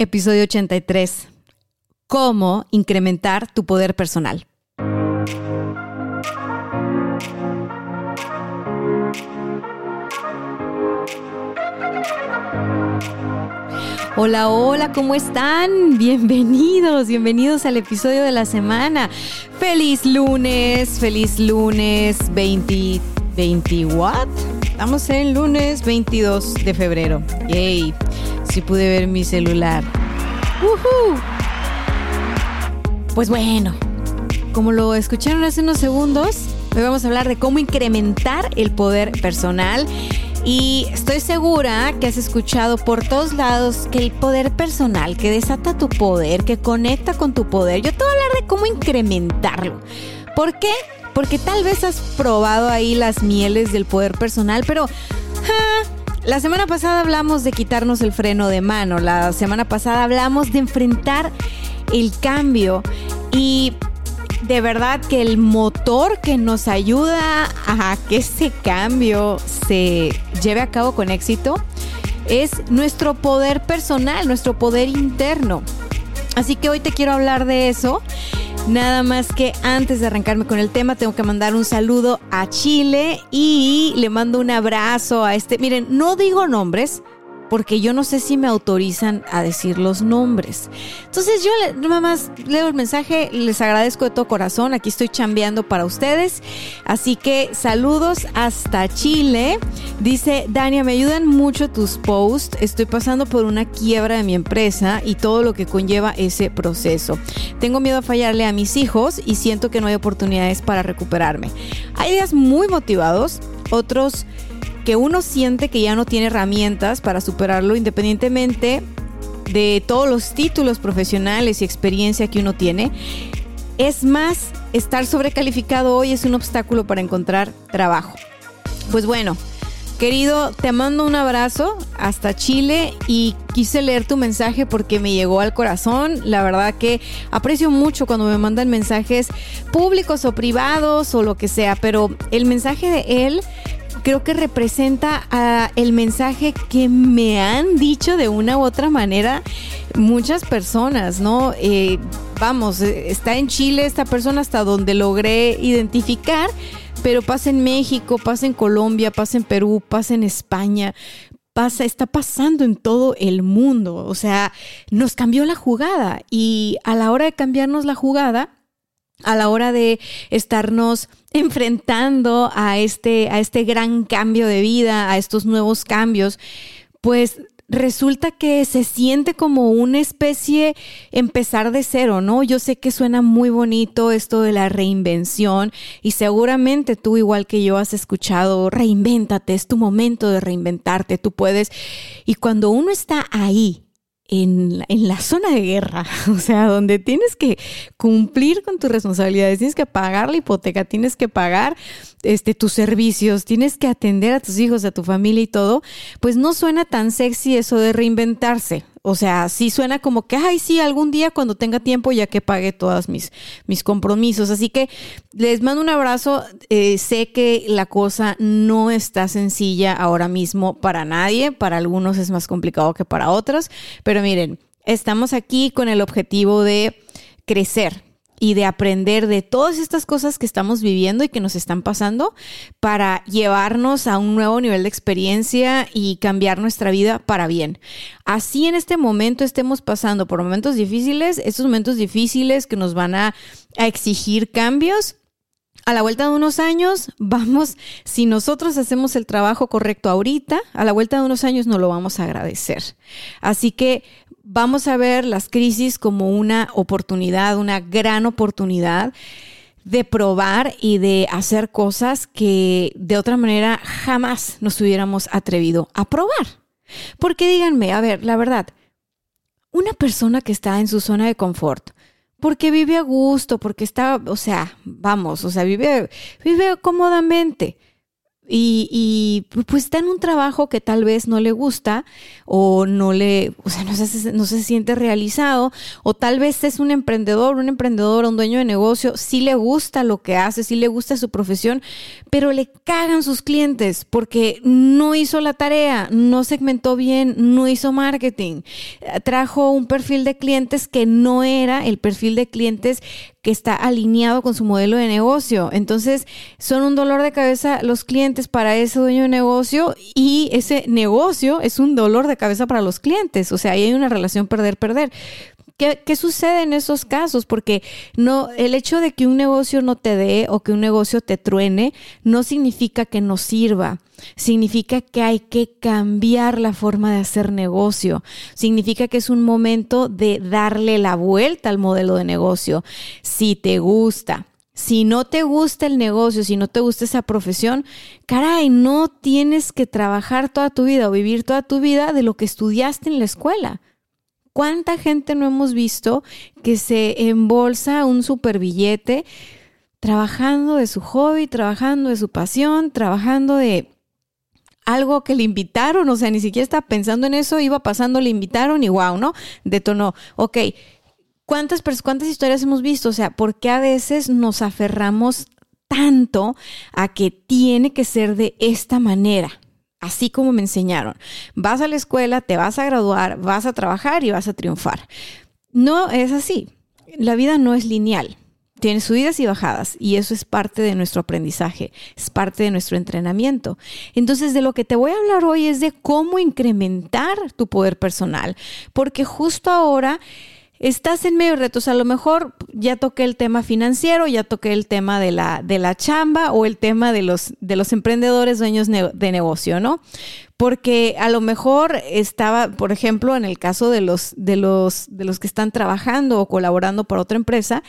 Episodio 83. Cómo incrementar tu poder personal. Hola, hola, ¿cómo están? Bienvenidos, bienvenidos al episodio de la semana. Feliz lunes, feliz lunes 20, 20 what? Estamos en lunes 22 de febrero. Yay, si pude ver mi celular. Pues bueno, como lo escucharon hace unos segundos, hoy vamos a hablar de cómo incrementar el poder personal. Y estoy segura que has escuchado por todos lados que el poder personal, que desata tu poder, que conecta con tu poder, yo te voy a hablar de cómo incrementarlo. ¿Por qué? Porque tal vez has probado ahí las mieles del poder personal, pero la semana pasada hablamos de quitarnos el freno de mano, la semana pasada hablamos de enfrentar el cambio y de verdad que el motor que nos ayuda a que ese cambio se lleve a cabo con éxito es nuestro poder personal, nuestro poder interno. Así que hoy te quiero hablar de eso Nada más que antes de arrancarme con el tema, tengo que mandar un saludo a Chile y le mando un abrazo a este. Miren, no digo nombres porque yo no sé si me autorizan a decir los nombres. Entonces yo nada más leo el mensaje, les agradezco de todo corazón, aquí estoy chambeando para ustedes, así que saludos hasta Chile. Dice, Dania, me ayudan mucho tus posts, estoy pasando por una quiebra de mi empresa y todo lo que conlleva ese proceso. Tengo miedo a fallarle a mis hijos y siento que no hay oportunidades para recuperarme. Hay días muy motivados, otros que uno siente que ya no tiene herramientas para superarlo independientemente de todos los títulos profesionales y experiencia que uno tiene. Es más, estar sobrecalificado hoy es un obstáculo para encontrar trabajo. Pues bueno, querido, te mando un abrazo hasta Chile y quise leer tu mensaje porque me llegó al corazón. La verdad que aprecio mucho cuando me mandan mensajes públicos o privados o lo que sea, pero el mensaje de él creo que representa ah, el mensaje que me han dicho de una u otra manera muchas personas, ¿no? Eh, vamos, eh, está en Chile esta persona hasta donde logré identificar, pero pasa en México, pasa en Colombia, pasa en Perú, pasa en España, pasa, está pasando en todo el mundo. O sea, nos cambió la jugada y a la hora de cambiarnos la jugada, a la hora de estarnos enfrentando a este, a este gran cambio de vida, a estos nuevos cambios, pues resulta que se siente como una especie empezar de cero, ¿no? Yo sé que suena muy bonito esto de la reinvención y seguramente tú igual que yo has escuchado, reinvéntate, es tu momento de reinventarte, tú puedes. Y cuando uno está ahí, en, en, la zona de guerra, o sea, donde tienes que cumplir con tus responsabilidades, tienes que pagar la hipoteca, tienes que pagar este, tus servicios, tienes que atender a tus hijos, a tu familia y todo, pues no suena tan sexy eso de reinventarse. O sea, sí suena como que, ay, sí, algún día cuando tenga tiempo ya que pague todos mis, mis compromisos. Así que les mando un abrazo. Eh, sé que la cosa no está sencilla ahora mismo para nadie. Para algunos es más complicado que para otros. Pero miren, estamos aquí con el objetivo de crecer, y de aprender de todas estas cosas que estamos viviendo y que nos están pasando para llevarnos a un nuevo nivel de experiencia y cambiar nuestra vida para bien. Así en este momento estemos pasando por momentos difíciles, estos momentos difíciles que nos van a, exigir cambios, a la vuelta de unos años, vamos, si nosotros hacemos el trabajo correcto ahorita, a la vuelta de unos años nos lo vamos a agradecer. Así que vamos a ver las crisis como una oportunidad, una gran oportunidad de probar y de hacer cosas que de otra manera jamás nos hubiéramos atrevido a probar. Porque díganme, a ver, la verdad, una persona que está en su zona de confort, porque vive a gusto, porque está, o sea, vamos, o sea, vive, vive cómodamente y, pues está en un trabajo que tal vez no le gusta o no le, o sea, no se, no se siente realizado o tal vez es un emprendedor, un emprendedor, un dueño de negocio, sí le gusta lo que hace, sí le gusta su profesión, pero le cagan sus clientes porque no hizo la tarea, no segmentó bien, no hizo marketing, trajo un perfil de clientes que no era el perfil de clientes que está alineado con su modelo de negocio. Entonces, son un dolor de cabeza los clientes para ese dueño de negocio y ese negocio es un dolor de cabeza para los clientes. O sea, ahí hay una relación perder-perder. ¿Qué, sucede en esos casos? Porque no, el hecho de que un negocio no te dé o que un negocio te truene no significa que no sirva. Significa que hay que cambiar la forma de hacer negocio. Significa que es un momento de darle la vuelta al modelo de negocio. Si te gusta, si no te gusta el negocio, si no te gusta esa profesión, caray, no tienes que trabajar toda tu vida o vivir toda tu vida de lo que estudiaste en la escuela. ¿Cuánta gente no hemos visto que se embolsa un super billete trabajando de su hobby, trabajando de su pasión, trabajando de algo que le invitaron, o sea, ni siquiera estaba pensando en eso, iba pasando, le invitaron y wow, ¿no? Detonó. Ok, ¿cuántas, cuántas historias hemos visto? O sea, ¿por qué a veces nos aferramos tanto a que tiene que ser de esta manera? Así como me enseñaron. Vas a la escuela, te vas a graduar, vas a trabajar y vas a triunfar. No es así. La vida no es lineal. Tiene subidas y bajadas y eso es parte de nuestro aprendizaje, es parte de nuestro entrenamiento. Entonces, de lo que te voy a hablar hoy es de cómo incrementar tu poder personal, porque justo ahora estás en medio de retos. A lo mejor ya toqué el tema financiero, ya toqué el tema de la, de la chamba o el tema de los, de los emprendedores dueños de negocio, ¿no? Porque a lo mejor estaba, por ejemplo, en el caso de los, de los, de los que están trabajando o colaborando para otra empresa,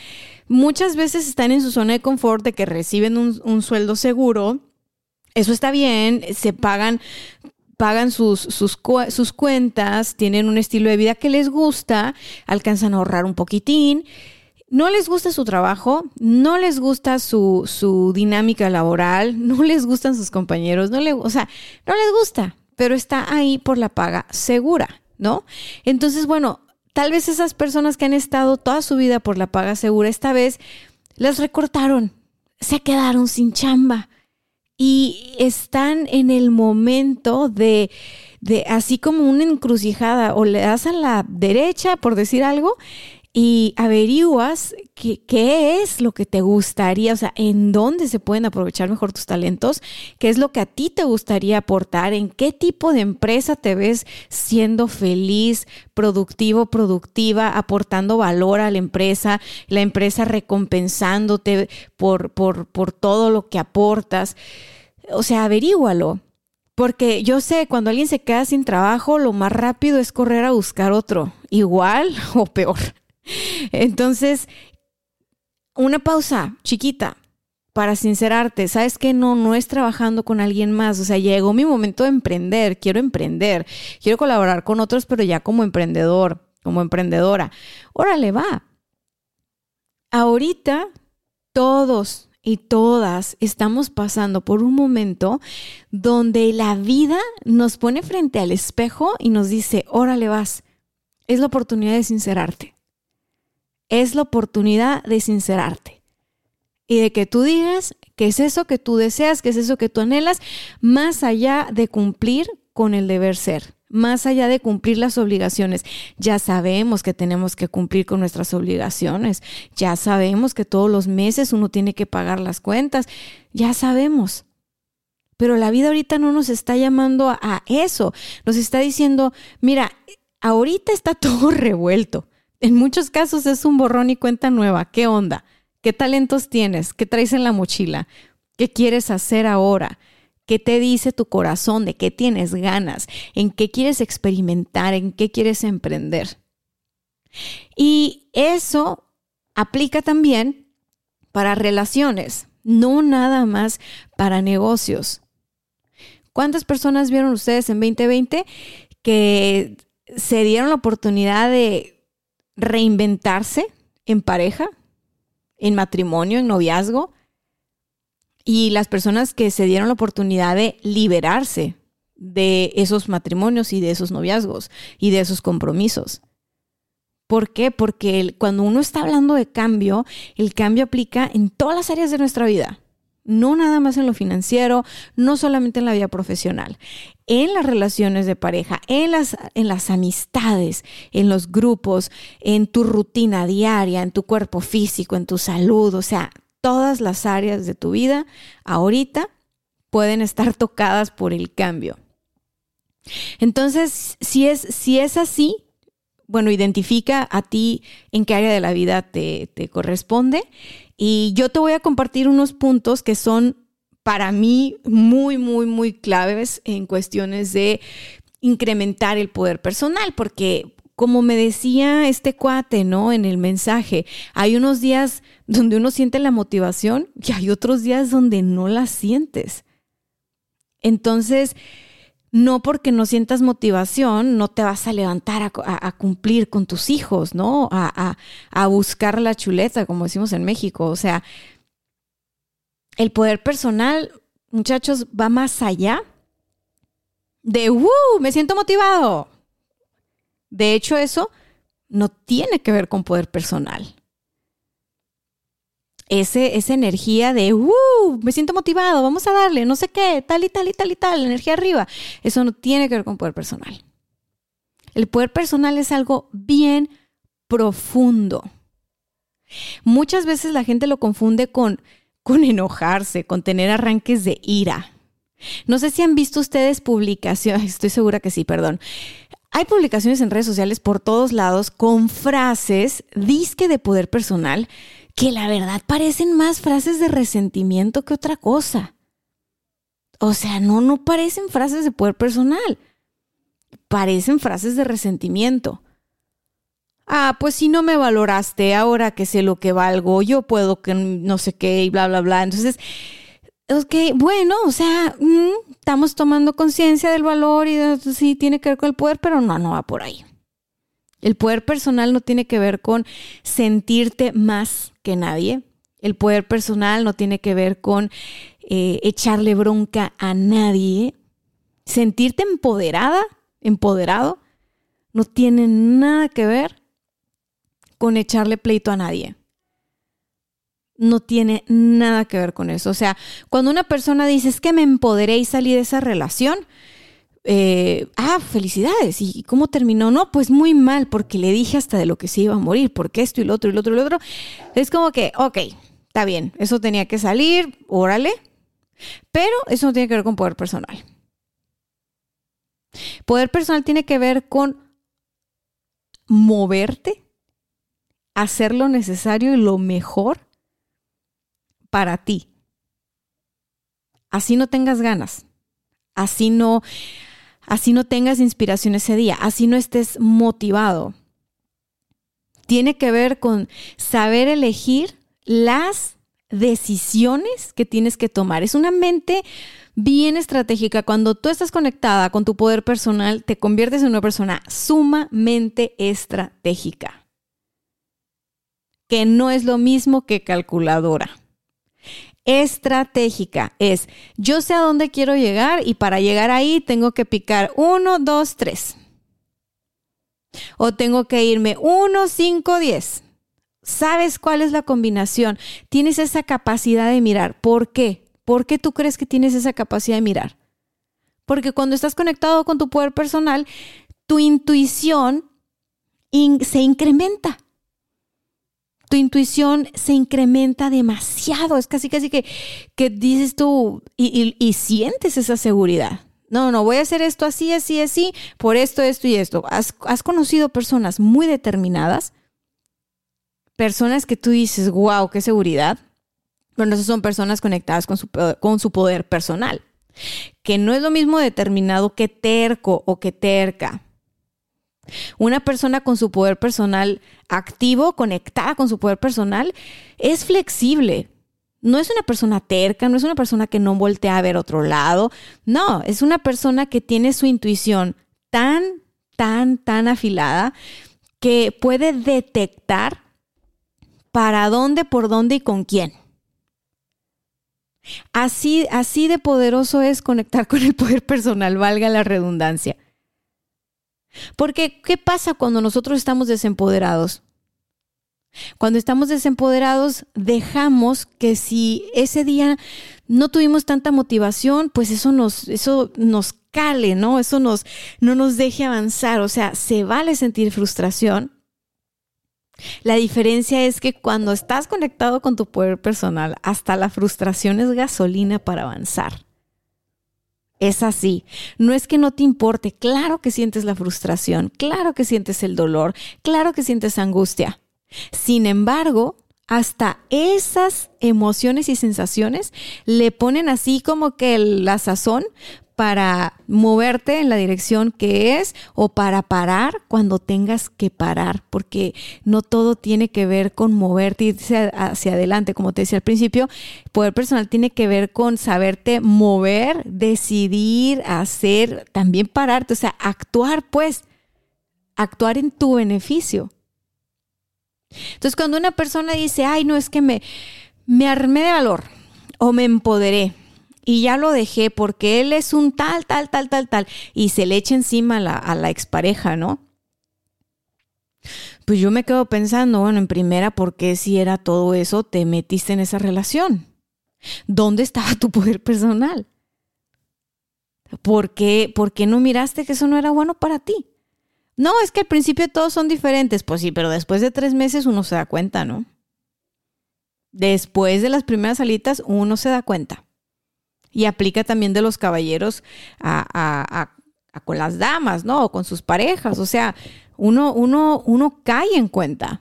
muchas veces están en su zona de confort de que reciben un, un sueldo seguro. Eso está bien, se pagan pagan sus, sus, sus cuentas, tienen un estilo de vida que les gusta, alcanzan a ahorrar un poquitín no les gusta su trabajo, no les gusta su, su, dinámica laboral, no les gustan sus compañeros, no le, o sea, no les gusta, pero está ahí por la paga segura, ¿no? Entonces, bueno, tal vez esas personas que han estado toda su vida por la paga segura, esta vez las recortaron, se quedaron sin chamba y están en el momento de, de así como una encrucijada, o le das a la derecha, por decir algo, y averiguas qué es lo que te gustaría, o sea, en dónde se pueden aprovechar mejor tus talentos, qué es lo que a ti te gustaría aportar, en qué tipo de empresa te ves siendo feliz, productivo, productiva, aportando valor a la empresa, la empresa recompensándote por, por, por todo lo que aportas. O sea, averígualo. Porque yo sé, cuando alguien se queda sin trabajo, lo más rápido es correr a buscar otro, igual o peor. Entonces, una pausa chiquita para sincerarte. Sabes que no, no es trabajando con alguien más. O sea, llegó mi momento de emprender. Quiero emprender. Quiero colaborar con otros, pero ya como emprendedor, como emprendedora. Órale, va. Ahorita todos y todas estamos pasando por un momento donde la vida nos pone frente al espejo y nos dice, órale vas, es la oportunidad de sincerarte es la oportunidad de sincerarte. Y de que tú digas qué es eso que tú deseas, qué es eso que tú anhelas, más allá de cumplir con el deber ser, más allá de cumplir las obligaciones. Ya sabemos que tenemos que cumplir con nuestras obligaciones, ya sabemos que todos los meses uno tiene que pagar las cuentas, ya sabemos. Pero la vida ahorita no nos está llamando a, eso, nos está diciendo, mira, ahorita está todo revuelto en muchos casos es un borrón y cuenta nueva. ¿Qué onda? ¿Qué talentos tienes? ¿Qué traes en la mochila? ¿Qué quieres hacer ahora? ¿Qué te dice tu corazón? ¿De qué tienes ganas? ¿En qué quieres experimentar? ¿En qué quieres emprender? Y eso aplica también para relaciones, no nada más para negocios. ¿Cuántas personas vieron ustedes en 2020 que se dieron la oportunidad de reinventarse en pareja, en matrimonio, en noviazgo, y las personas que se dieron la oportunidad de liberarse de esos matrimonios y de esos noviazgos y de esos compromisos. ¿Por qué? Porque cuando uno está hablando de cambio, el cambio aplica en todas las áreas de nuestra vida. No nada más en lo financiero, no solamente en la vida profesional, en las relaciones de pareja, en las, en las amistades, en los grupos, en tu rutina diaria, en tu cuerpo físico, en tu salud, o sea, todas las áreas de tu vida ahorita pueden estar tocadas por el cambio. Entonces, si es, si es así, bueno, identifica a ti en qué área de la vida te, te corresponde. Y yo te voy a compartir unos puntos que son para mí muy, muy, muy claves en cuestiones de incrementar el poder personal, porque como me decía este cuate, ¿no? En el mensaje, hay unos días donde uno siente la motivación y hay otros días donde no la sientes. Entonces, no porque no sientas motivación, no te vas a levantar a, cumplir con tus hijos, ¿no? A, buscar la chuleta, como decimos en México. O sea, el poder personal, muchachos, va más allá de, ¡uh! Me siento motivado. De hecho, eso no tiene que ver con poder personal ese, esa energía de, uh, me siento motivado, vamos a darle, no sé qué, tal y tal y tal y tal, energía arriba. Eso no tiene que ver con poder personal. El poder personal es algo bien profundo. Muchas veces la gente lo confunde con, con enojarse, con tener arranques de ira. No sé si han visto ustedes publicaciones, estoy segura que sí, perdón. Hay publicaciones en redes sociales por todos lados con frases disque de poder personal que la verdad parecen más frases de resentimiento que otra cosa. O sea, no, no parecen frases de poder personal. Parecen frases de resentimiento. Ah, pues si no me valoraste, ahora que sé lo que valgo, yo puedo que no sé qué y bla, bla, bla. Entonces, ok, bueno, o sea, mm, estamos tomando conciencia del valor y sí tiene que ver con el poder, pero no, no va por ahí. El poder personal no tiene que ver con sentirte más que nadie. El poder personal no tiene que ver con eh, echarle bronca a nadie. Sentirte empoderada, empoderado, no tiene nada que ver con echarle pleito a nadie. No tiene nada que ver con eso. O sea, cuando una persona dice es que me empoderé y salí de esa relación, eh, ah, felicidades. ¿Y cómo terminó? No, pues muy mal, porque le dije hasta de lo que se iba a morir, porque esto y lo otro y lo otro y lo otro. Es como que, ok, está bien, eso tenía que salir, órale, pero eso no tiene que ver con poder personal. Poder personal tiene que ver con moverte, hacer lo necesario y lo mejor para ti. Así no tengas ganas, así no así no tengas inspiración ese día, así no estés motivado. Tiene que ver con saber elegir las decisiones que tienes que tomar. Es una mente bien estratégica. Cuando tú estás conectada con tu poder personal, te conviertes en una persona sumamente estratégica, que no es lo mismo que calculadora estratégica. Es, yo sé a dónde quiero llegar y para llegar ahí tengo que picar 1, 2, 3. O tengo que irme 1, 5, 10. ¿Sabes cuál es la combinación? Tienes esa capacidad de mirar. ¿Por qué? ¿Por qué tú crees que tienes esa capacidad de mirar? Porque cuando estás conectado con tu poder personal, tu intuición se incrementa tu intuición se incrementa demasiado. Es casi, casi que, que dices tú y, sientes esa seguridad. No, no, voy a hacer esto así, así, así, por esto, esto y esto. Has, conocido personas muy determinadas, personas que tú dices, wow, qué seguridad. Bueno, esas son personas conectadas con su, con su poder personal, que no es lo mismo determinado que terco o que terca. Una persona con su poder personal activo, conectada con su poder personal, es flexible. No es una persona terca, no es una persona que no voltea a ver otro lado. No, es una persona que tiene su intuición tan, tan, tan afilada que puede detectar para dónde, por dónde y con quién. Así, así de poderoso es conectar con el poder personal, valga la redundancia. Porque, ¿qué pasa cuando nosotros estamos desempoderados? Cuando estamos desempoderados, dejamos que si ese día no tuvimos tanta motivación, pues eso nos, eso nos cale, ¿no? Eso nos, no nos deje avanzar. O sea, se vale sentir frustración. La diferencia es que cuando estás conectado con tu poder personal, hasta la frustración es gasolina para avanzar. Es así. No es que no te importe. Claro que sientes la frustración. Claro que sientes el dolor. Claro que sientes angustia. Sin embargo, hasta esas emociones y sensaciones le ponen así como que la sazón para moverte en la dirección que es o para parar cuando tengas que parar, porque no todo tiene que ver con moverte hacia adelante, como te decía al principio, poder personal tiene que ver con saberte mover, decidir, hacer, también pararte, o sea, actuar pues, actuar en tu beneficio. Entonces, cuando una persona dice, ay, no es que me, me armé de valor o me empoderé y ya lo dejé porque él es un tal, tal, tal, tal, tal, y se le echa encima a la, a la expareja, ¿no? Pues yo me quedo pensando, bueno, en primera, ¿por qué si era todo eso te metiste en esa relación? ¿Dónde estaba tu poder personal? ¿Por qué, ¿Por qué no miraste que eso no era bueno para ti? No, es que al principio todos son diferentes. Pues sí, pero después de tres meses uno se da cuenta, ¿no? Después de las primeras salitas uno se da cuenta. Y aplica también de los caballeros a, con las damas, ¿no? O con sus parejas. O sea, uno, uno, uno cae en cuenta.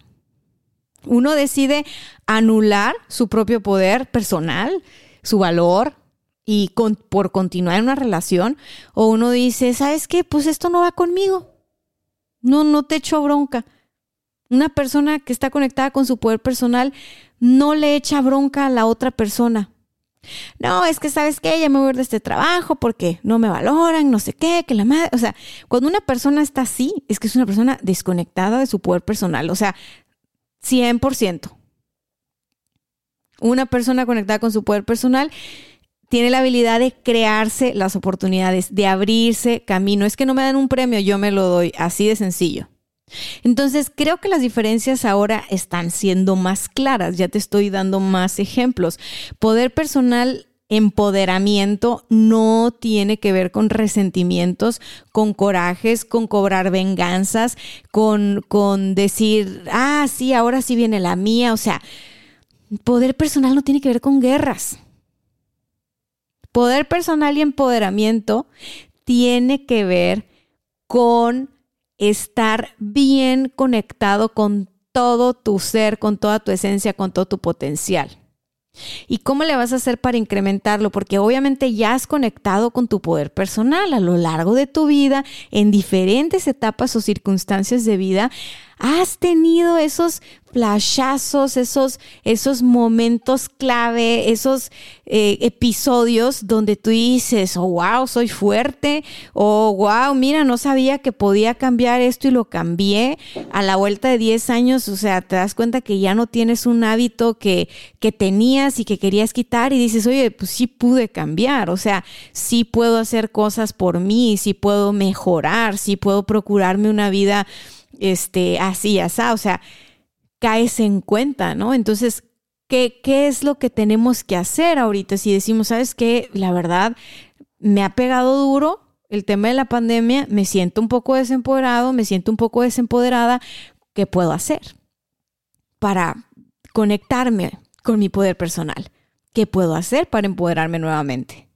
Uno decide anular su propio poder personal, su valor, y por continuar en una relación. O uno dice, ¿sabes qué? Pues esto no va conmigo. No, no te echo bronca. Una persona que está conectada con su poder personal no le echa bronca a la otra persona. No, es que sabes que ya me voy de este trabajo porque no me valoran, no sé qué, que la madre, o sea, cuando una persona está así, es que es una persona desconectada de su poder personal, o sea, 100%. Una persona conectada con su poder personal tiene la habilidad de crearse las oportunidades, de abrirse camino. Es que no me dan un premio, yo me lo doy, así de sencillo. Entonces, creo que las diferencias ahora están siendo más claras, ya te estoy dando más ejemplos. Poder personal empoderamiento no tiene que ver con resentimientos, con corajes, con cobrar venganzas, con, con decir, ah, sí, ahora sí viene la mía. O sea, poder personal no tiene que ver con guerras. Poder personal y empoderamiento tiene que ver con estar bien conectado con todo tu ser, con toda tu esencia, con todo tu potencial. ¿Y cómo le vas a hacer para incrementarlo? Porque obviamente ya has conectado con tu poder personal a lo largo de tu vida, en diferentes etapas o circunstancias de vida, has tenido esos flashazos, esos, esos momentos clave, esos eh, episodios donde tú dices, oh, wow, soy fuerte, o oh, wow, mira, no sabía que podía cambiar esto y lo cambié. A la vuelta de 10 años, o sea, te das cuenta que ya no tienes un hábito que, que tenías y que querías quitar y dices, oye, pues sí pude cambiar, o sea, sí puedo hacer cosas por mí, sí puedo mejorar, sí puedo procurarme una vida este, así, así, o sea, caes en cuenta, ¿no? Entonces, ¿qué, ¿qué es lo que tenemos que hacer ahorita? Si decimos, ¿sabes qué? La verdad, me ha pegado duro el tema de la pandemia, me siento un poco desempoderado, me siento un poco desempoderada, ¿qué puedo hacer para conectarme con mi poder personal? ¿Qué puedo hacer para empoderarme nuevamente?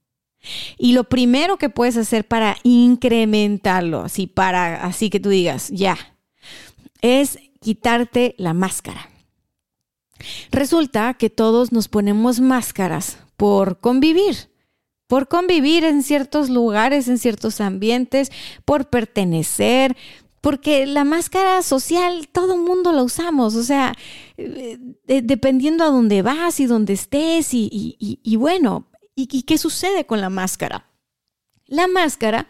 Y lo primero que puedes hacer para incrementarlo, así para así que tú digas, ya, es quitarte la máscara. Resulta que todos nos ponemos máscaras por convivir, por convivir en ciertos lugares, en ciertos ambientes, por pertenecer, porque la máscara social todo mundo la usamos, o sea, eh, dependiendo a dónde vas y dónde estés y bueno, ¿y qué sucede con la máscara? La máscara,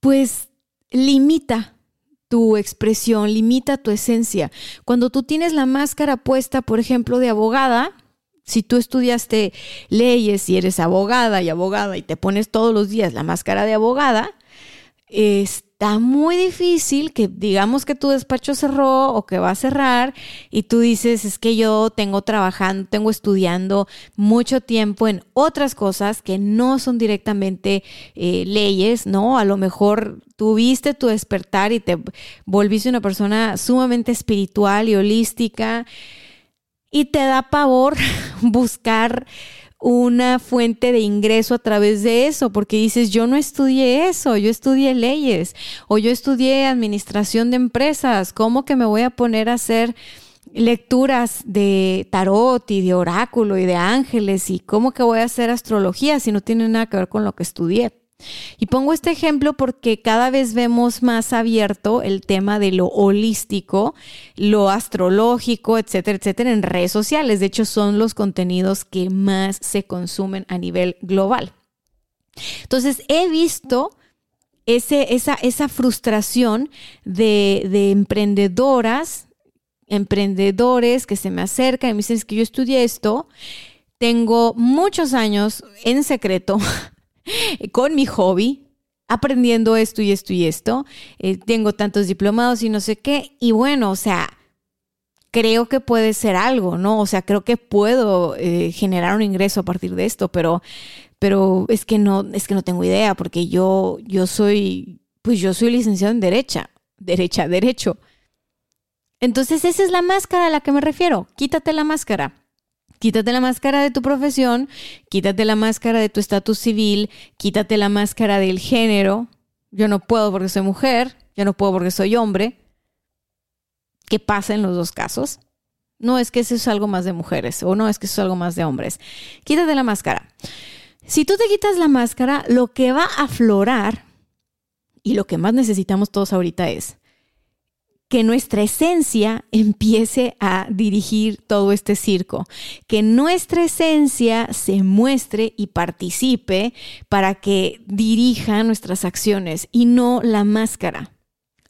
pues limita tu expresión, limita tu esencia. Cuando tú tienes la máscara puesta, por ejemplo, de abogada, si tú estudiaste leyes y eres abogada y abogada y te pones todos los días la máscara de abogada, está muy difícil que digamos que tu despacho cerró o que va a cerrar y tú dices, es que yo tengo trabajando, tengo estudiando mucho tiempo en otras cosas que no son directamente eh, leyes, ¿no? A lo mejor tuviste tu despertar y te volviste una persona sumamente espiritual y holística y te da pavor buscar una fuente de ingreso a través de eso, porque dices, yo no estudié eso, yo estudié leyes o yo estudié administración de empresas, ¿cómo que me voy a poner a hacer lecturas de tarot y de oráculo y de ángeles y cómo que voy a hacer astrología si no tiene nada que ver con lo que estudié? Y pongo este ejemplo porque cada vez vemos más abierto el tema de lo holístico, lo astrológico, etcétera, etcétera, en redes sociales. De hecho, son los contenidos que más se consumen a nivel global. Entonces, he visto ese, esa, esa, frustración de, de emprendedoras, emprendedores que se me acercan y me dicen que yo estudié esto, tengo muchos años en secreto con mi hobby, aprendiendo esto y esto y esto. Eh, tengo tantos diplomados y no sé qué. Y bueno, o sea, creo que puede ser algo, ¿no? O sea, creo que puedo eh, generar un ingreso a partir de esto, pero, pero es que no, es que no tengo idea, porque yo, yo soy, pues yo soy licenciado en derecha, derecha, derecho. Entonces, esa es la máscara a la que me refiero. Quítate la máscara. Quítate la máscara de tu profesión, quítate la máscara de tu estatus civil, quítate la máscara del género. Yo no puedo porque soy mujer, yo no puedo porque soy hombre. ¿Qué pasa en los dos casos? No es que eso es algo más de mujeres o no es que eso es algo más de hombres. Quítate la máscara. Si tú te quitas la máscara, lo que va a aflorar y lo que más necesitamos todos ahorita es que nuestra esencia empiece a dirigir todo este circo, que nuestra esencia se muestre y participe para que dirija nuestras acciones y no la máscara,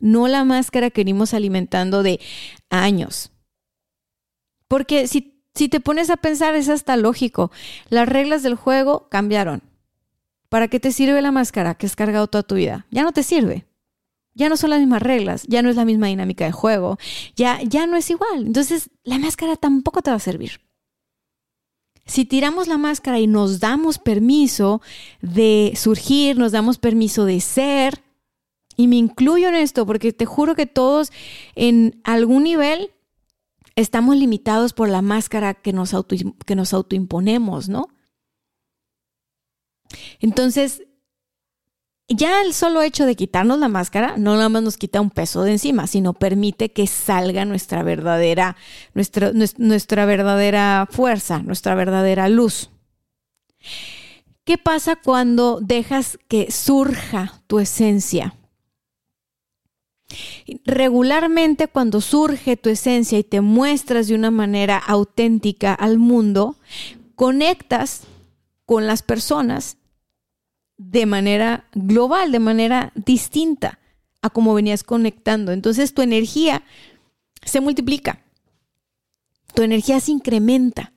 no la máscara que venimos alimentando de años. Porque si, si te pones a pensar es hasta lógico, las reglas del juego cambiaron. ¿Para qué te sirve la máscara que has cargado toda tu vida? Ya no te sirve. Ya no son las mismas reglas, ya no es la misma dinámica de juego, ya, ya no es igual. Entonces, la máscara tampoco te va a servir. Si tiramos la máscara y nos damos permiso de surgir, nos damos permiso de ser, y me incluyo en esto porque te juro que todos en algún nivel estamos limitados por la máscara que nos, que nos autoimponemos, ¿no? Entonces, ya el solo hecho de quitarnos la máscara no nada más nos quita un peso de encima, sino permite que salga nuestra verdadera, nuestra, nuestra verdadera fuerza, nuestra verdadera luz. ¿Qué pasa cuando dejas que surja tu esencia? Regularmente cuando surge tu esencia y te muestras de una manera auténtica al mundo, conectas con las personas de manera global, de manera distinta a como venías conectando. Entonces tu energía se multiplica, tu energía se incrementa.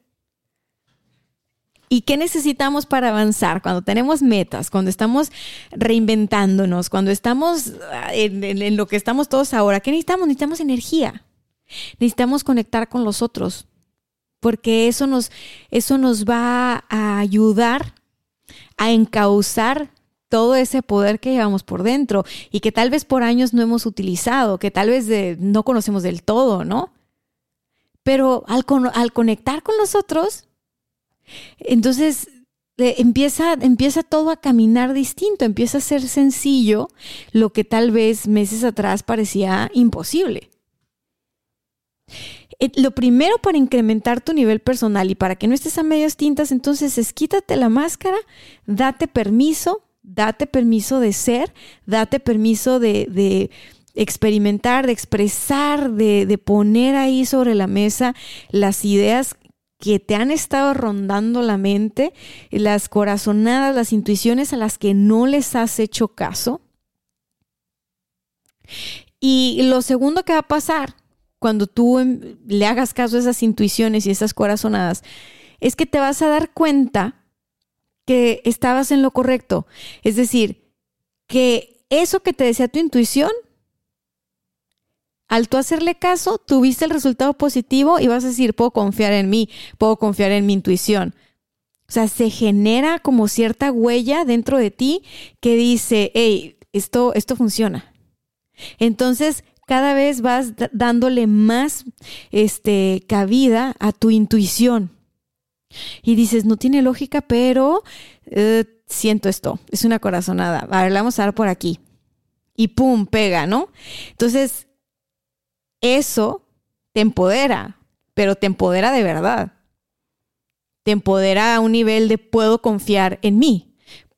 ¿Y qué necesitamos para avanzar? Cuando tenemos metas, cuando estamos reinventándonos, cuando estamos ah, en, lo que estamos todos ahora, ¿qué necesitamos? Necesitamos energía. Necesitamos conectar con los otros, porque eso nos, eso nos va a ayudar a encauzar todo ese poder que llevamos por dentro y que tal vez por años no hemos utilizado, que tal vez no conocemos del todo, ¿no? Pero al, conectar con nosotros, entonces eh, empieza, empieza todo a caminar distinto, empieza a ser sencillo lo que tal vez meses atrás parecía imposible. Eh, lo primero para incrementar tu nivel personal y para que no estés a medias tintas, entonces es quítate la máscara, date permiso, date permiso de ser, date permiso de, experimentar, de expresar, de, de poner ahí sobre la mesa las ideas que te han estado rondando la mente, las corazonadas, las intuiciones a las que no les has hecho caso. Y lo segundo que va a pasar cuando tú em, le hagas caso a esas intuiciones y esas corazonadas es que te vas a dar cuenta que estabas en lo correcto. Es decir, que eso que te decía tu intuición, al tú hacerle caso, tuviste el resultado positivo y vas a decir, puedo confiar en mí, puedo confiar en mi intuición. O sea, se genera como cierta huella dentro de ti que dice, hey, esto, esto funciona. Entonces, cada vez vas dándole más este, cabida a tu intuición. Y dices, no tiene lógica, pero eh, siento esto, es una corazonada. A ver, la vamos a dar por aquí. Y pum, pega, ¿no? Entonces, eso te empodera, pero te empodera de verdad. Te empodera a un nivel de puedo confiar en mí.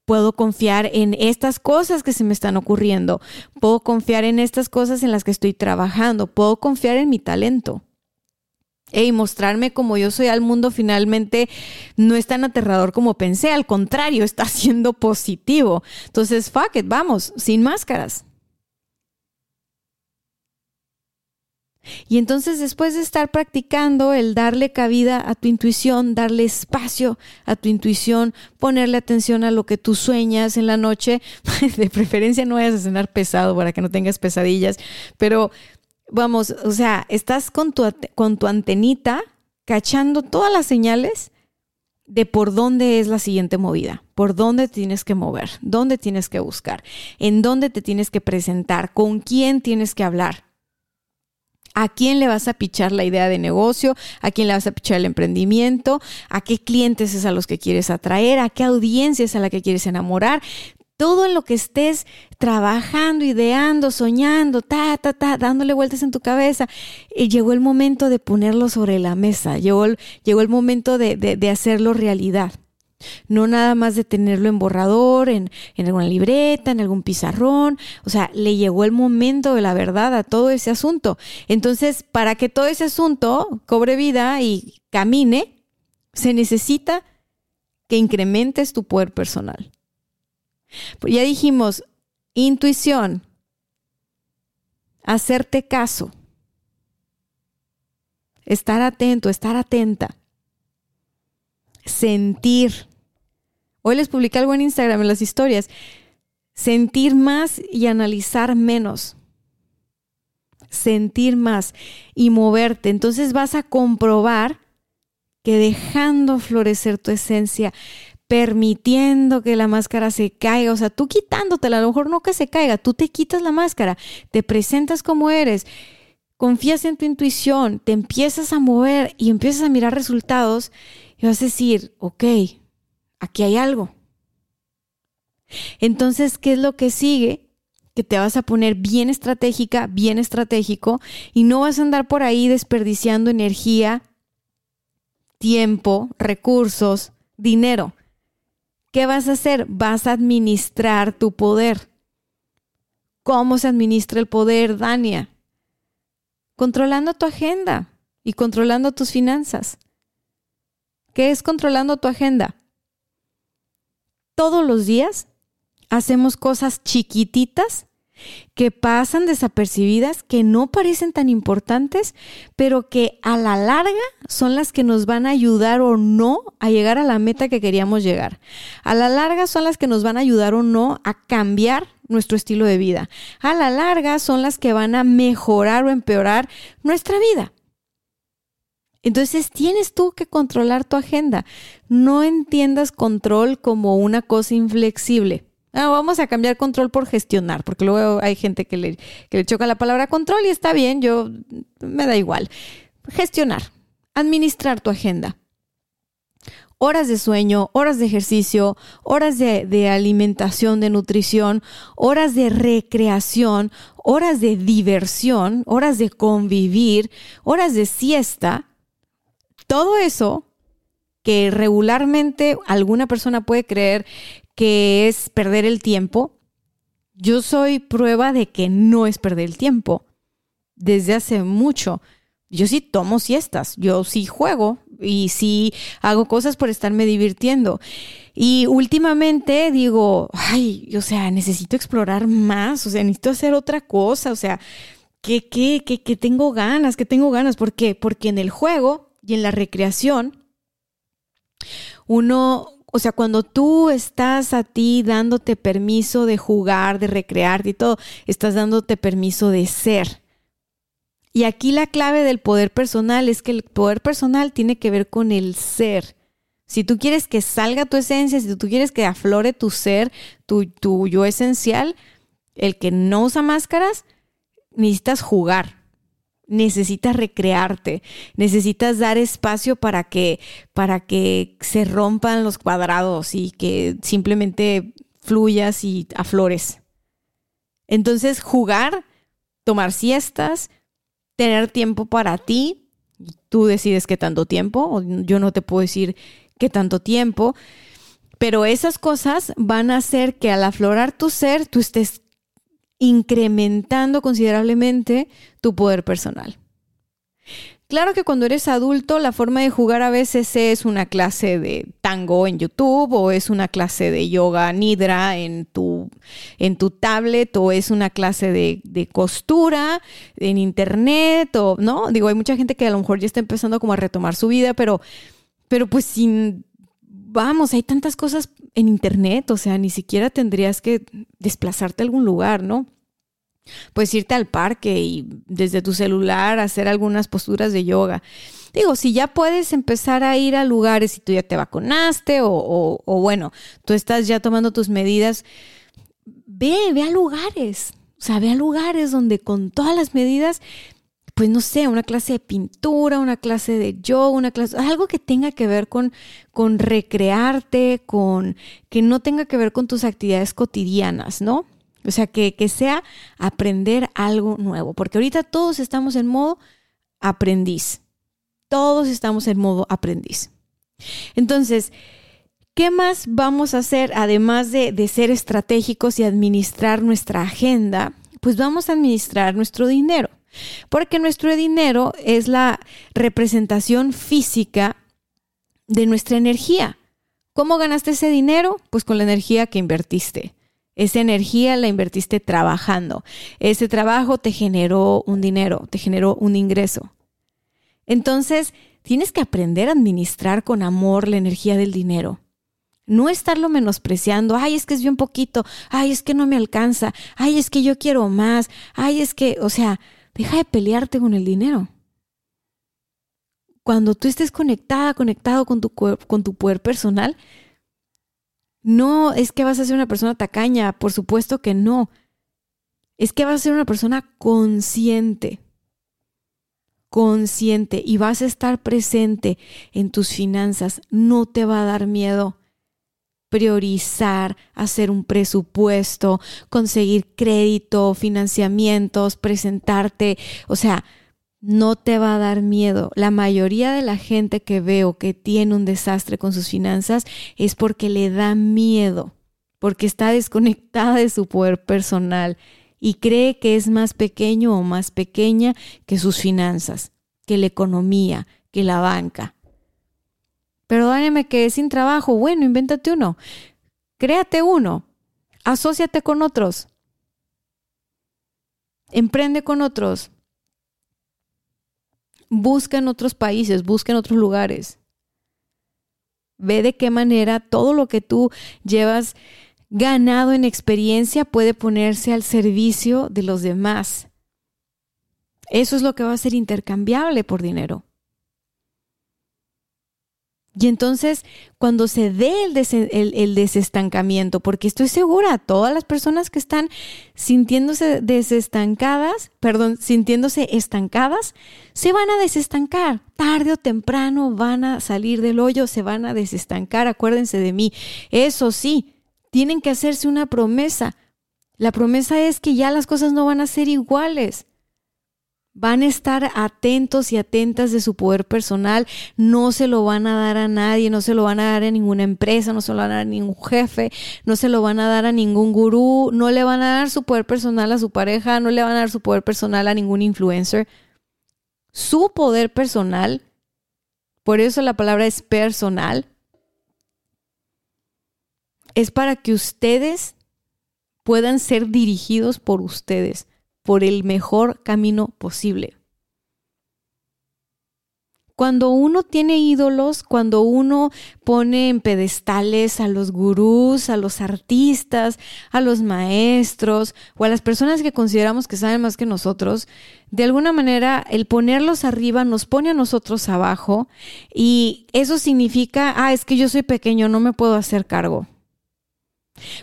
Puedo confiar en estas cosas que se me están ocurriendo. Puedo confiar en estas cosas en las que estoy trabajando. Puedo confiar en mi talento. Y mostrarme como yo soy al mundo finalmente no es tan aterrador como pensé, al contrario, está siendo positivo. Entonces, fuck it, vamos, sin máscaras. Y entonces después de estar practicando el darle cabida a tu intuición, darle espacio a tu intuición, ponerle atención a lo que tú sueñas en la noche, de preferencia no vayas a cenar pesado para que no tengas pesadillas, pero vamos, o sea, estás con tu, con tu antenita cachando todas las señales de por dónde es la siguiente movida, por dónde tienes que mover, dónde tienes que buscar, en dónde te tienes que presentar, con quién tienes que hablar. ¿A quién le vas a pichar la idea de negocio? ¿A quién le vas a pichar el emprendimiento? ¿A qué clientes es a los que quieres atraer? ¿A qué audiencia es a la que quieres enamorar? todo en lo que estés trabajando, ideando, soñando, ta, ta, ta, dándole vueltas en tu cabeza, y llegó el momento de ponerlo sobre la mesa, llegó el, llegó el momento de, de, hacerlo realidad. No nada más de tenerlo en borrador, en, en alguna libreta, en algún pizarrón. O sea, le llegó el momento de la verdad a todo ese asunto. Entonces, para que todo ese asunto cobre vida y camine, se necesita que incrementes tu poder personal. Pues ya dijimos, intuición, hacerte caso, estar atento, estar atenta, sentir. Hoy les publiqué algo en Instagram en las historias. Sentir más y analizar menos. Sentir más y moverte. Entonces vas a comprobar que dejando florecer tu esencia, permitiendo que la máscara se caiga, o sea, tú quitándotela, a lo mejor no que se caiga, tú te quitas la máscara, te presentas como eres, confías en tu intuición, te empiezas a mover y empiezas a mirar resultados y vas a decir, ok, aquí hay algo. Entonces, ¿qué es lo que sigue? Que te vas a poner bien estratégica, bien estratégico y no vas a andar por ahí desperdiciando energía, tiempo, recursos, dinero. ¿Qué vas a hacer? Vas a administrar tu poder. ¿Cómo se administra el poder, Dania? Controlando tu agenda y controlando tus finanzas. ¿Qué es controlando tu agenda? Todos los días hacemos cosas chiquititas que pasan desapercibidas, que no parecen tan importantes, pero que a la larga son las que nos van a ayudar o no a llegar a la meta que queríamos llegar. A la larga son las que nos van a ayudar o no a cambiar nuestro estilo de vida. A la larga son las que van a mejorar o empeorar nuestra vida. Entonces tienes tú que controlar tu agenda. No entiendas control como una cosa inflexible. Ah, vamos a cambiar control por gestionar, porque luego hay gente que le, choca la palabra control y está bien, yo me da igual. Gestionar, administrar tu agenda. Horas de sueño, horas de ejercicio, horas de alimentación, de nutrición, horas de recreación, horas de diversión, horas de convivir, horas de siesta. Todo eso que regularmente alguna persona puede creer que es perder el tiempo, yo soy prueba de que no es perder el tiempo. Desde hace mucho. Yo sí tomo siestas, yo sí juego y sí hago cosas por estarme divirtiendo. Y últimamente digo, ay, o sea, necesito explorar más, o sea, necesito hacer otra cosa, o sea, que, que, que, que tengo ganas, que tengo ganas. ¿Por qué? Porque en el juego y en la recreación, uno, o sea, cuando tú estás a ti dándote permiso de jugar, de recrearte y todo, estás dándote permiso de ser. Y aquí la clave del poder personal es que el poder personal tiene que ver con el ser. Si tú quieres que salga tu esencia, si tú quieres que aflore tu ser, tu, yo esencial, el que no usa máscaras, necesitas jugar, necesitas recrearte, necesitas dar espacio para que, para que se rompan los cuadrados y que simplemente fluyas y aflores. Entonces, jugar, tomar siestas, tener tiempo para ti. Tú decides qué tanto tiempo, yo no te puedo decir qué tanto tiempo, pero esas cosas van a hacer que al aflorar tu ser, tú estés incrementando considerablemente tu poder personal. Claro que cuando eres adulto, la forma de jugar a veces es una clase de tango en YouTube o es una clase de yoga nidra en tu, en tu tablet o es una clase de, de, costura en internet o, ¿no? Digo, hay mucha gente que a lo mejor ya está empezando como a retomar su vida, pero, pero pues sin, vamos, hay tantas cosas en internet, o sea, ni siquiera tendrías que desplazarte a algún lugar, ¿no? Puedes irte al parque y desde tu celular hacer algunas posturas de yoga. Digo, si ya puedes empezar a ir a lugares y tú ya te vacunaste o, o, bueno, tú estás ya tomando tus medidas, ve, ve a lugares. O sea, ve a lugares donde con todas las medidas, pues no sé, una clase de pintura, una clase de yoga, una clase, algo que tenga que ver con, con recrearte, con que no tenga que ver con tus actividades cotidianas, ¿no? O sea, que, sea aprender algo nuevo, porque ahorita todos estamos en modo aprendiz. Todos estamos en modo aprendiz. Entonces, ¿qué más vamos a hacer además de, de ser estratégicos y administrar nuestra agenda? Pues vamos a administrar nuestro dinero, porque nuestro dinero es la representación física de nuestra energía. ¿Cómo ganaste ese dinero? Pues con la energía que invertiste. Esa energía la invertiste trabajando. Ese trabajo te generó un dinero, te generó un ingreso. Entonces, tienes que aprender a administrar con amor la energía del dinero. No estarlo menospreciando, ay, es que es bien poquito, ay, es que no me alcanza, ay, es que yo quiero más, ay, es que, o sea, deja de pelearte con el dinero. Cuando tú estés conectada, conectado con tu, con tu poder personal, no es que vas a ser una persona tacaña, por supuesto que no. Es que vas a ser una persona consciente. Consciente y vas a estar presente en tus finanzas. No te va a dar miedo priorizar, hacer un presupuesto, conseguir crédito, financiamientos, presentarte. O sea, no te va a dar miedo. La mayoría de la gente que veo que tiene un desastre con sus finanzas es porque le da miedo, porque está desconectada de su poder personal y cree que es más pequeño o más pequeña que sus finanzas, que la economía, que la banca. Perdóneme que es sin trabajo. Bueno, invéntate uno. Créate uno. Asociate con otros. Emprende con otros busca en otros países, busca en otros lugares. Ve de qué manera todo lo que tú llevas ganado en experiencia puede ponerse al servicio de los demás. Eso es lo que va a ser intercambiable por dinero. Y entonces, cuando se dé el, desestancamiento, porque estoy segura, todas las personas que están sintiéndose desestancadas, perdón, sintiéndose estancadas, se van a desestancar. Tarde o temprano van a salir del hoyo, se van a desestancar. Acuérdense de mí. Eso sí, tienen que hacerse una promesa. La promesa es que ya las cosas no van a ser iguales van a estar atentos y atentas de su poder personal, no se lo van a dar a nadie, no se lo van a dar a ninguna empresa, no se lo van a dar a ningún jefe, no se lo van a dar a ningún gurú, no le van a dar su poder personal a su pareja, no le van a dar su poder personal a ningún influencer. Su poder personal por eso la palabra es personal, es para que ustedes puedan ser dirigidos por ustedes, por el mejor camino posible. Cuando uno tiene ídolos, cuando uno pone en pedestales a los gurús, a los artistas, a los maestros o a las personas que consideramos que saben más que nosotros, de alguna manera el ponerlos arriba nos pone a nosotros abajo y eso significa, ah, es que yo soy pequeño, no me puedo hacer cargo.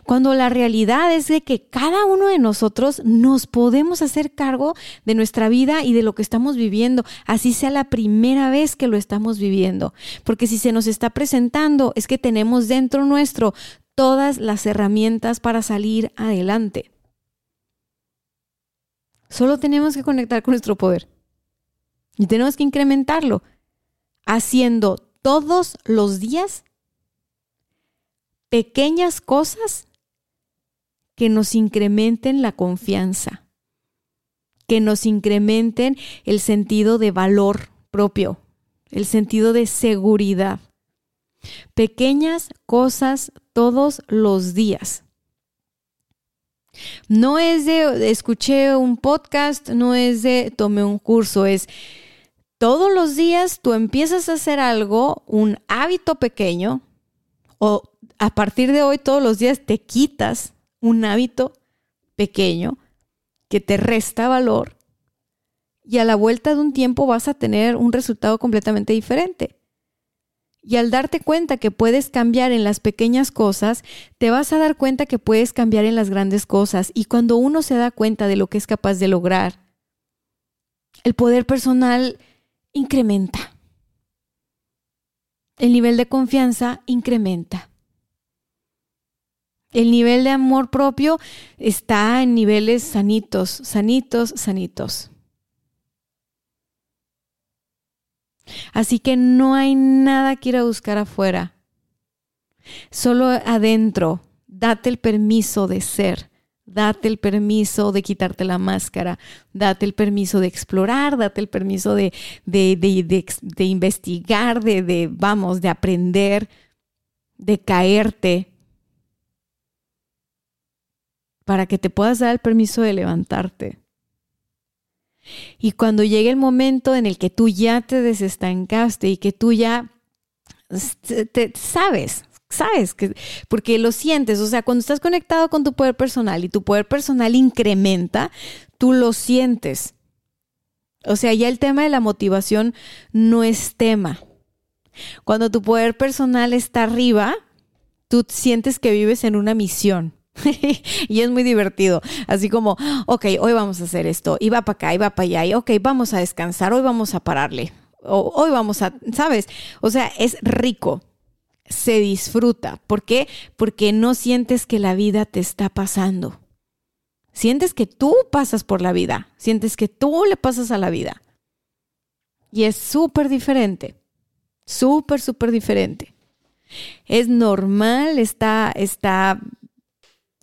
Cuando la realidad es de que cada uno de nosotros nos podemos hacer cargo de nuestra vida y de lo que estamos viviendo, así sea la primera vez que lo estamos viviendo. Porque si se nos está presentando, es que tenemos dentro nuestro todas las herramientas para salir adelante. Solo tenemos que conectar con nuestro poder. Y tenemos que incrementarlo haciendo todos los días pequeñas cosas que nos incrementen la confianza, que nos incrementen el sentido de valor propio, el sentido de seguridad. Pequeñas cosas todos los días. No es de escuché un podcast, no es de tomé un curso, es todos los días tú empiezas a hacer algo, un hábito pequeño, o a partir de hoy todos los días te quitas un hábito pequeño que te resta valor y a la vuelta de un tiempo vas a tener un resultado completamente diferente. Y al darte cuenta que puedes cambiar en las pequeñas cosas, te vas a dar cuenta que puedes cambiar en las grandes cosas. Y cuando uno se da cuenta de lo que es capaz de lograr, el poder personal incrementa. El nivel de confianza incrementa. El nivel de amor propio está en niveles sanitos, sanitos, sanitos. Así que no hay nada que ir a buscar afuera. Solo adentro, date el permiso de ser, date el permiso de quitarte la máscara, date el permiso de explorar, date el permiso de, de, de, de investigar, de, vamos, de aprender, de caerte, para que te puedas dar el permiso de levantarte. Y cuando llegue el momento en el que tú ya te desestancaste y que tú ya te, sabes, sabes que porque lo sientes, o sea, cuando estás conectado con tu poder personal y tu poder personal incrementa, tú lo sientes. O sea, ya el tema de la motivación no es tema. Cuando tu poder personal está arriba, tú sientes que vives en una misión. y es muy divertido. Así como, ok, hoy vamos a hacer esto, y va para acá, y va para allá, y ok, vamos a descansar, hoy vamos a pararle, o, hoy vamos a, ¿sabes? O sea, es rico, se disfruta. ¿Por qué? Porque no sientes que la vida te está pasando. Sientes que tú pasas por la vida, sientes que tú le pasas a la vida. Y es súper diferente, súper, súper diferente. Es normal, está, está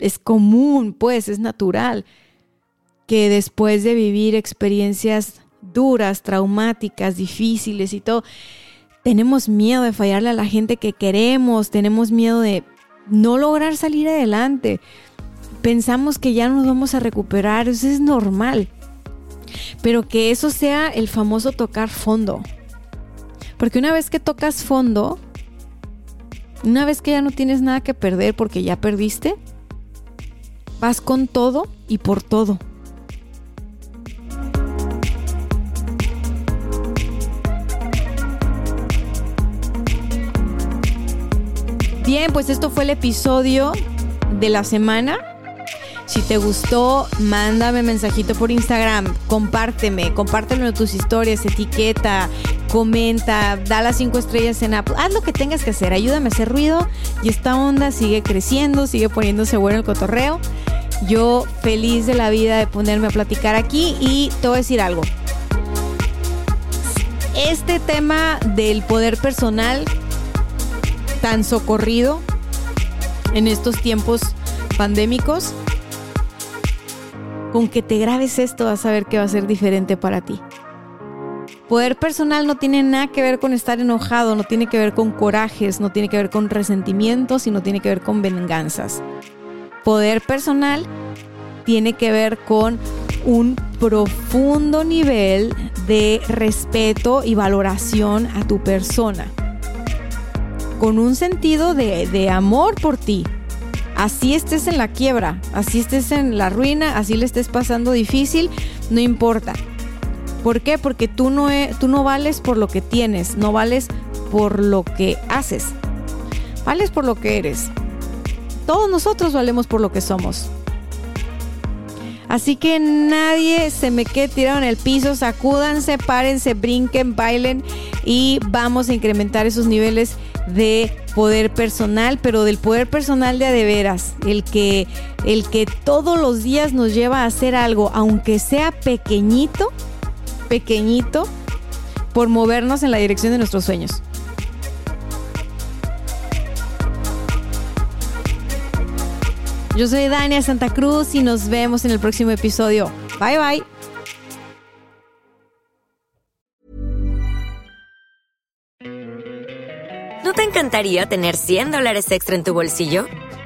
es común, pues, es natural que después de vivir experiencias duras, traumáticas, difíciles y todo, tenemos miedo de fallarle a la gente que queremos, tenemos miedo de no lograr salir adelante. Pensamos que ya nos vamos a recuperar, eso es normal. Pero que eso sea el famoso tocar fondo. Porque una vez que tocas fondo, una vez que ya no tienes nada que perder porque ya perdiste, Vas con todo y por todo. Bien, pues esto fue el episodio de la semana. Si te gustó, mándame mensajito por Instagram, compárteme, compártelo en tus historias, etiqueta, comenta, da las cinco estrellas en Apple, haz lo que tengas que hacer, ayúdame a hacer ruido y esta onda sigue creciendo, sigue poniéndose bueno el cotorreo. Yo feliz de la vida de ponerme a platicar aquí y te voy a decir algo. Este tema del poder personal tan socorrido en estos tiempos pandémicos, con que te grabes esto vas a ver que va a ser diferente para ti. Poder personal no tiene nada que ver con estar enojado, no tiene que ver con corajes, no tiene que ver con resentimientos y no tiene que ver con venganzas. Poder personal tiene que ver con un profundo nivel de respeto y valoración a tu persona. Con un sentido de, de amor por ti, así estés en la quiebra, así estés en la ruina, así le estés pasando difícil, no importa. ¿Por qué? Porque tú no, e, tú no vales por lo que tienes, no vales por lo que haces. Vales por lo que eres. Todos nosotros valemos por lo que somos. Así que nadie se me quede tirado en el piso, sacúdanse, párense, brinquen, bailen y vamos a incrementar esos niveles de poder personal, pero del poder personal de a de veras, el que, el que todos los días nos lleva a hacer algo, aunque sea pequeñito, pequeñito, por movernos en la dirección de nuestros sueños. Yo soy Dania Santa Cruz y nos vemos en el próximo episodio. Bye bye. ¿No te encantaría tener 100 dólares extra en tu bolsillo?